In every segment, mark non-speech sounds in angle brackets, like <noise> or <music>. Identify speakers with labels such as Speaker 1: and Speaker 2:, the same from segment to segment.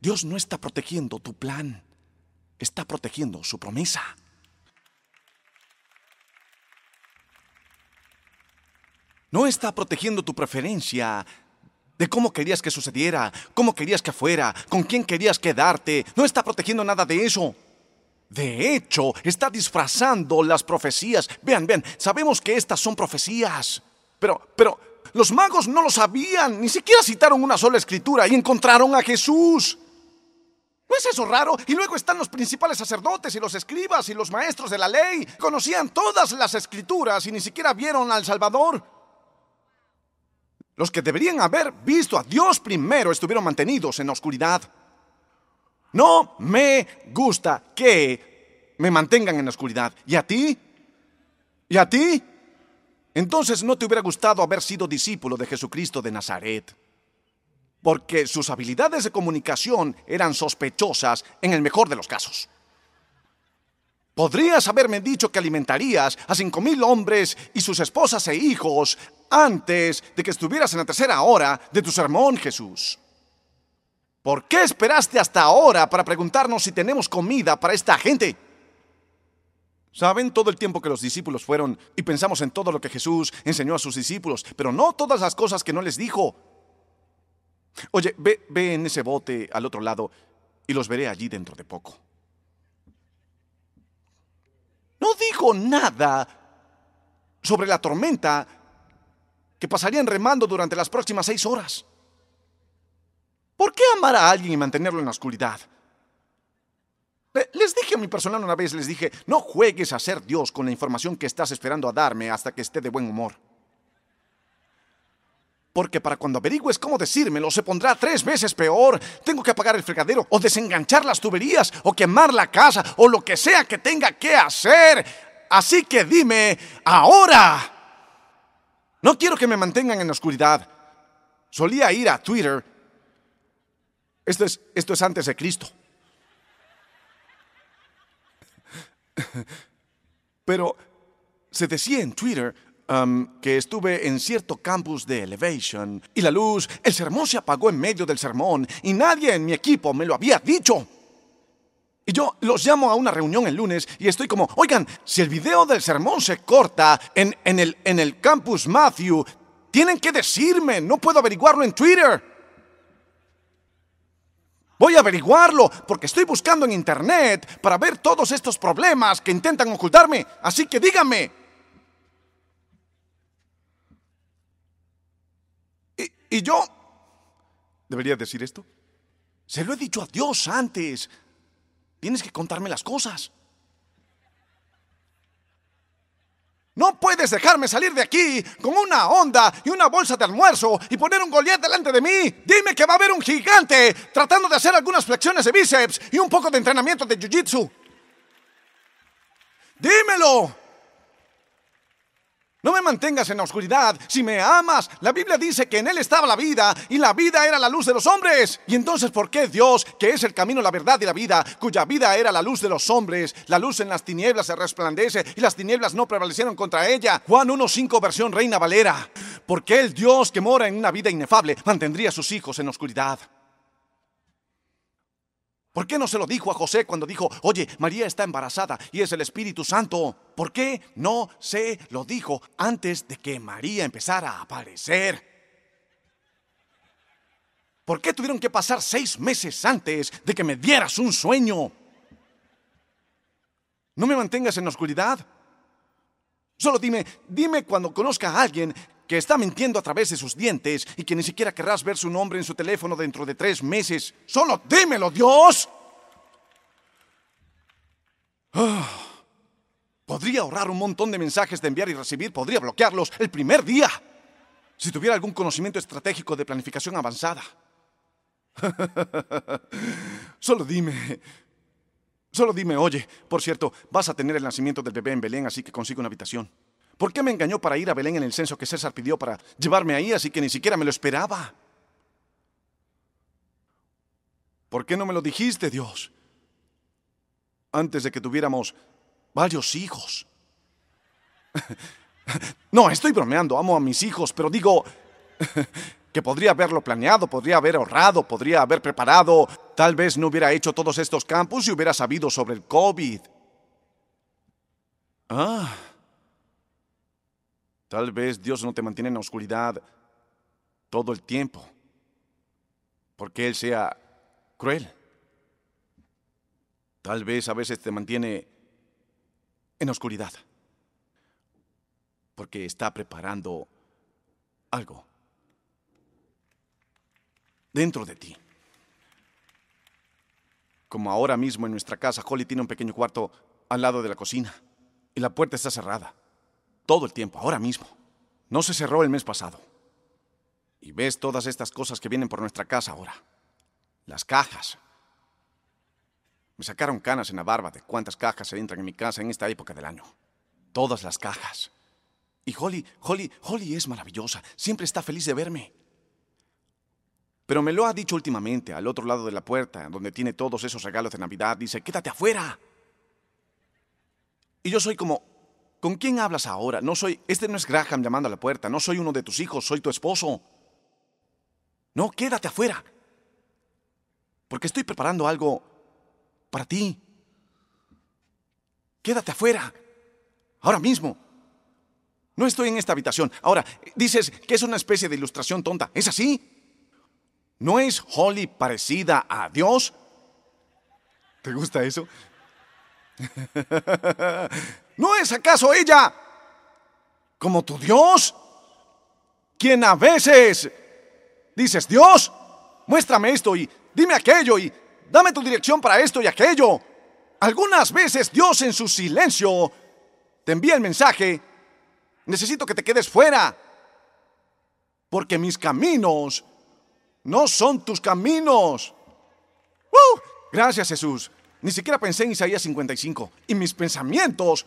Speaker 1: Dios no está protegiendo tu plan, está protegiendo su promesa. No está protegiendo tu preferencia de cómo querías que sucediera, cómo querías que fuera, con quién querías quedarte. No está protegiendo nada de eso. De hecho, está disfrazando las profecías. Vean, vean, sabemos que estas son profecías. Pero, pero, los magos no lo sabían, ni siquiera citaron una sola escritura y encontraron a Jesús. ¿No es eso raro? Y luego están los principales sacerdotes y los escribas y los maestros de la ley. Conocían todas las escrituras y ni siquiera vieron al Salvador. Los que deberían haber visto a Dios primero estuvieron mantenidos en la oscuridad. No me gusta que me mantengan en la oscuridad. ¿Y a ti? ¿Y a ti? Entonces no te hubiera gustado haber sido discípulo de Jesucristo de Nazaret. Porque sus habilidades de comunicación eran sospechosas en el mejor de los casos. Podrías haberme dicho que alimentarías a cinco mil hombres y sus esposas e hijos antes de que estuvieras en la tercera hora de tu sermón, Jesús. ¿Por qué esperaste hasta ahora para preguntarnos si tenemos comida para esta gente? Saben todo el tiempo que los discípulos fueron y pensamos en todo lo que Jesús enseñó a sus discípulos, pero no todas las cosas que no les dijo. Oye, ve, en ese bote al otro lado y los veré allí dentro de poco. No dijo nada sobre la tormenta que pasarían remando durante las próximas seis horas. ¿Por qué amar a alguien y mantenerlo en la oscuridad? Les dije a mi personal una vez, les dije, no juegues a ser Dios con la información que estás esperando a darme hasta que esté de buen humor. Porque para cuando averigües cómo decírmelo se pondrá tres veces peor. Tengo que apagar el fregadero o desenganchar las tuberías o quemar la casa o lo que sea que tenga que hacer. Así que dime, ahora. No quiero que me mantengan en la oscuridad. Solía ir a Twitter. Esto es, esto es antes de Cristo. Pero se decía en Twitter um, que estuve en cierto campus de Elevation y la luz, el sermón se apagó en medio del sermón y nadie en mi equipo me lo había dicho. Y yo los llamo a una reunión el lunes y estoy como, oigan, si el video del sermón se corta en, en, el, en el campus Matthew, tienen que decirme, no puedo averiguarlo en Twitter. Voy a averiguarlo porque estoy buscando en internet para ver todos estos problemas que intentan ocultarme. Así que díganme. Y, yo... ¿Debería decir esto? Se lo he dicho a Dios antes. Tienes que contarme las cosas. No puedes dejarme salir de aquí con una onda y una bolsa de almuerzo y poner un Goliath delante de mí. Dime que va a haber un gigante tratando de hacer algunas flexiones de bíceps y un poco de entrenamiento de jiu-jitsu. Dímelo. No me mantengas en la oscuridad. Si me amas, la Biblia dice que en Él estaba la vida y la vida era la luz de los hombres. Y entonces, ¿por qué Dios, que es el camino, la verdad y la vida, cuya vida era la luz de los hombres, la luz en las tinieblas se resplandece y las tinieblas no prevalecieron contra ella? Juan 1.5 versión Reina Valera. ¿Por qué el Dios que mora en una vida inefable mantendría a sus hijos en oscuridad? ¿Por qué no se lo dijo a José cuando dijo, oye, María está embarazada y es el Espíritu Santo? ¿Por qué no se lo dijo antes de que María empezara a aparecer? ¿Por qué tuvieron que pasar seis meses antes de que me dieras un sueño? No me mantengas en la oscuridad. Solo dime, dime cuando conozca a alguien que está mintiendo a través de sus dientes y que ni siquiera querrás ver su nombre en su teléfono dentro de tres meses. Solo dímelo, Dios. Ah, podría ahorrar un montón de mensajes de enviar y recibir, podría bloquearlos el primer día, si tuviera algún conocimiento estratégico de planificación avanzada. <laughs> Solo dime, solo dime, oye, por cierto, vas a tener el nacimiento del bebé en Belén, así que consigo una habitación. ¿Por qué me engañó para ir a Belén en el censo que César pidió para llevarme ahí, así que ni siquiera me lo esperaba? ¿Por qué no me lo dijiste, Dios? Antes de que tuviéramos varios hijos. <laughs> No, estoy bromeando, amo a mis hijos, pero digo, <laughs> que podría haberlo planeado, podría haber ahorrado, podría haber preparado. Tal vez no hubiera hecho todos estos campos y hubiera sabido sobre el COVID. Ah. Tal vez Dios no te mantiene en la oscuridad todo el tiempo, porque Él sea cruel. Tal vez a veces te mantiene en oscuridad, porque está preparando algo dentro de ti. Como ahora mismo en nuestra casa, Holly tiene un pequeño cuarto al lado de la cocina y la puerta está cerrada. Todo el tiempo, ahora mismo. No se cerró el mes pasado. Y ves todas estas cosas que vienen por nuestra casa ahora. Las cajas. Me sacaron canas en la barba de cuántas cajas se entran en mi casa en esta época del año. Todas las cajas. Y Holly, Holly, Holly es maravillosa. Siempre está feliz de verme. Pero me lo ha dicho últimamente, al otro lado de la puerta, donde tiene todos esos regalos de Navidad. Dice, quédate afuera. Y yo soy como, ¿con quién hablas ahora? No soy, este no es Graham llamando a la puerta, no soy uno de tus hijos, soy tu esposo. No, quédate afuera. Porque estoy preparando algo para ti. Quédate afuera. Ahora mismo. No estoy en esta habitación. Ahora, dices que es una especie de ilustración tonta. ¿Es así? ¿No es Holly parecida a Dios? ¿Te gusta eso? <laughs> ¿No es acaso ella como tu Dios? Quien a veces dices, Dios, muéstrame esto y dime aquello y dame tu dirección para esto y aquello. Algunas veces Dios en su silencio te envía el mensaje, necesito que te quedes fuera, porque mis caminos no son tus caminos. ¡Uh! Gracias Jesús. Ni siquiera pensé en Isaías 55. Y mis pensamientos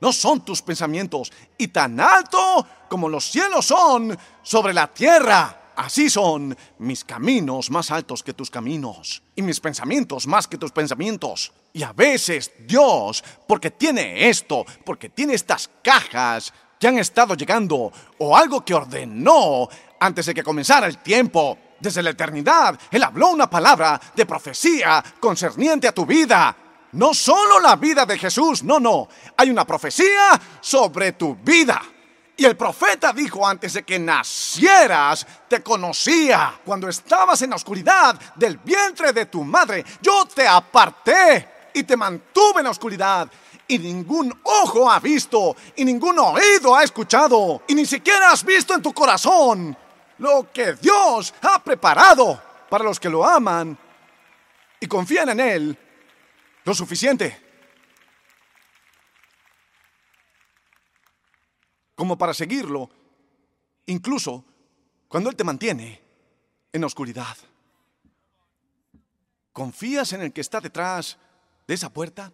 Speaker 1: no son tus pensamientos. Y tan alto como los cielos son sobre la tierra. Así son mis caminos más altos que tus caminos. Y mis pensamientos más que tus pensamientos. Y a veces Dios, porque tiene esto, porque tiene estas cajas que han estado llegando, o algo que ordenó antes de que comenzara el tiempo, desde la eternidad, Él habló una palabra de profecía concerniente a tu vida. No solo la vida de Jesús, no, no. Hay una profecía sobre tu vida. Y el profeta dijo antes de que nacieras, te conocía. Cuando estabas en la oscuridad del vientre de tu madre, yo te aparté y te mantuve en la oscuridad. Y ningún ojo ha visto, y ningún oído ha escuchado, y ni siquiera has visto en tu corazón lo que Dios ha preparado para los que lo aman y confían en Él lo suficiente como para seguirlo, incluso cuando Él te mantiene en la oscuridad. ¿Confías en el que está detrás de esa puerta?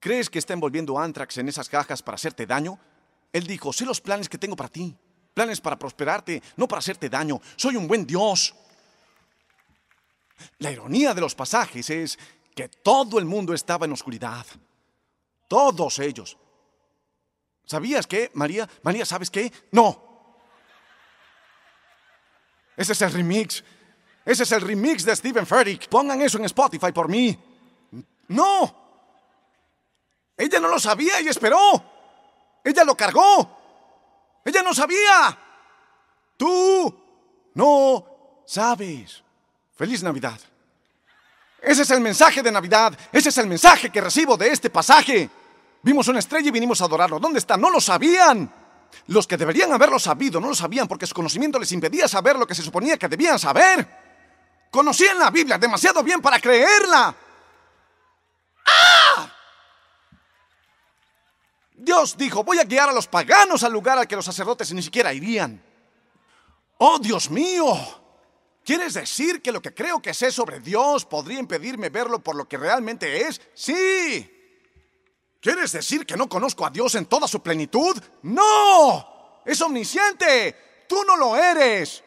Speaker 1: ¿Crees que está envolviendo Antrax en esas cajas para hacerte daño? Él dijo, sé los planes que tengo para ti planes para prosperarte, no para hacerte daño. Soy un buen Dios. La ironía de los pasajes es que todo el mundo estaba en oscuridad. Todos ellos. ¿Sabías qué, María? María, ¿sabes qué? No. Ese es el remix. Ese es el remix de Stephen Furtick. Pongan eso en Spotify por mí. No. Ella no lo sabía y esperó. Ella lo cargó. Ella no sabía. Tú no sabes. Feliz Navidad. Ese es el mensaje de Navidad. Ese es el mensaje que recibo de este pasaje. Vimos una estrella y vinimos a adorarlo. ¿Dónde está? No lo sabían. Los que deberían haberlo sabido no lo sabían porque su conocimiento les impedía saber lo que se suponía que debían saber. Conocían la Biblia demasiado bien para creerla. Dios dijo, voy a guiar a los paganos al lugar al que los sacerdotes ni siquiera irían. Oh, Dios mío. ¿Quieres decir que lo que creo que sé sobre Dios podría impedirme verlo por lo que realmente es? Sí. ¿Quieres decir que no conozco a Dios en toda su plenitud? No. Es omnisciente. Tú no lo eres.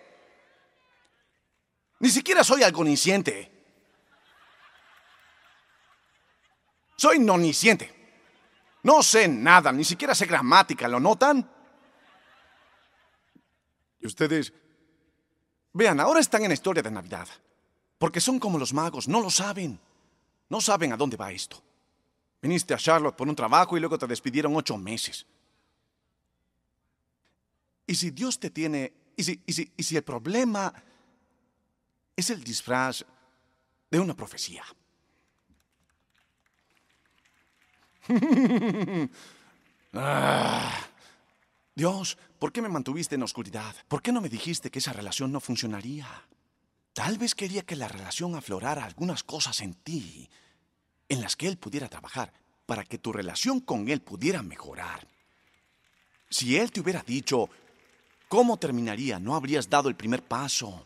Speaker 1: Ni siquiera soy algo omnisciente. Soy nonisciente. No sé nada, ni siquiera sé gramática, ¿lo notan? Y ustedes... Vean, ahora están en la historia de Navidad. Porque son como los magos, no lo saben. No saben a dónde va esto. Viniste a Charlotte por un trabajo y luego te despidieron ocho meses. Y si Dios te tiene... Y si, y si, y si el problema es el disfraz de una profecía. <laughs> Ah. Dios, ¿por qué me mantuviste en oscuridad? ¿Por qué no me dijiste que esa relación no funcionaría? Tal vez quería que la relación aflorara algunas cosas en ti en las que Él pudiera trabajar para que tu relación con Él pudiera mejorar. Si Él te hubiera dicho, ¿cómo terminaría? No habrías dado el primer paso.